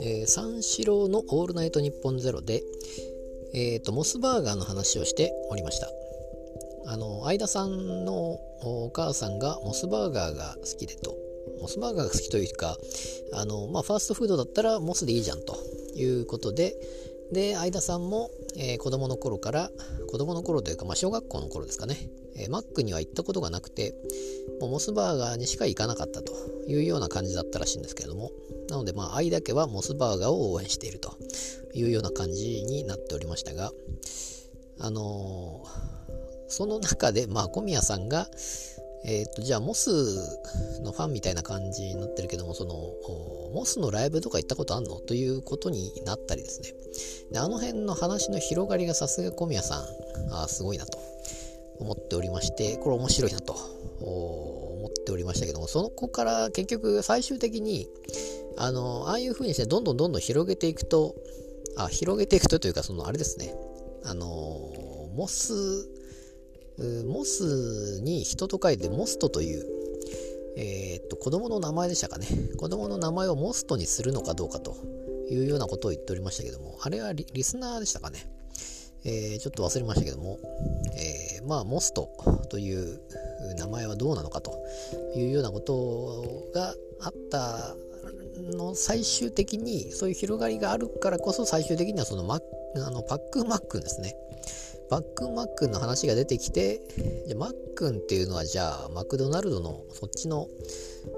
えー、三四郎の「オールナイトニッポンゼロで、えーと、モスバーガーの話をしておりました。あの相田さんのお母さんがモスバーガーが好きでと。モスバーガーが好きというかあの、まあ、ファーストフードだったらモスでいいじゃんということでで相田さんも、えー、子供の頃から子供の頃というか、まあ、小学校の頃ですかね、えー、マックには行ったことがなくてもうモスバーガーにしか行かなかったというような感じだったらしいんですけれども。なので、まあ、愛だけはモスバーガーを応援しているというような感じになっておりましたが、あのー、その中で、まあ、小宮さんが、えっ、ー、と、じゃあ、モスのファンみたいな感じになってるけども、その、モスのライブとか行ったことあんの？ということになったりですね。であの辺の話の広がりがさすが小宮さん、あすごいなと思っておりまして、これ面白いなと思っておりましたけども、その子から結局最終的に、あの、ああいう風にしてどんどんどんどん広げていくと、あ、広げていくとというか、そのあれですね、あの、モス、モスに人と書いてモストという、えー、っと、子供の名前でしたかね。子供の名前をモストにするのかどうかというようなことを言っておりましたけども、あれはリスナーでしたかね。えー、ちょっと忘れましたけども、えー、まあ、モストという名前はどうなのかというようなことがあったの最終的にそういう広がりがあるからこそ最終的にはそのマあのパックンマックンですね。パックンマックンの話が出てきて、じゃマックンっていうのはじゃあマクドナルドのそっちの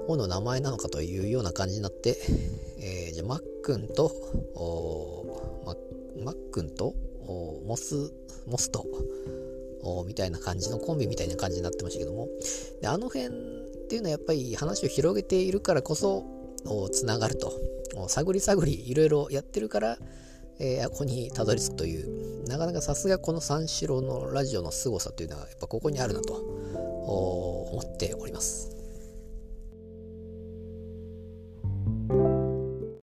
方の名前なのかというような感じになって、えー、じゃマックンとママックンとモスモストみたいな感じのコンビみたいな感じになってましたけども。であの辺っていうのはやっぱり話を広げているからこそつながると。探り探りいろいろやってるから、えー、ここにたどり着くというなかなかさすがこの三四郎のラジオの凄さというのはやっぱここにあるなと思っております。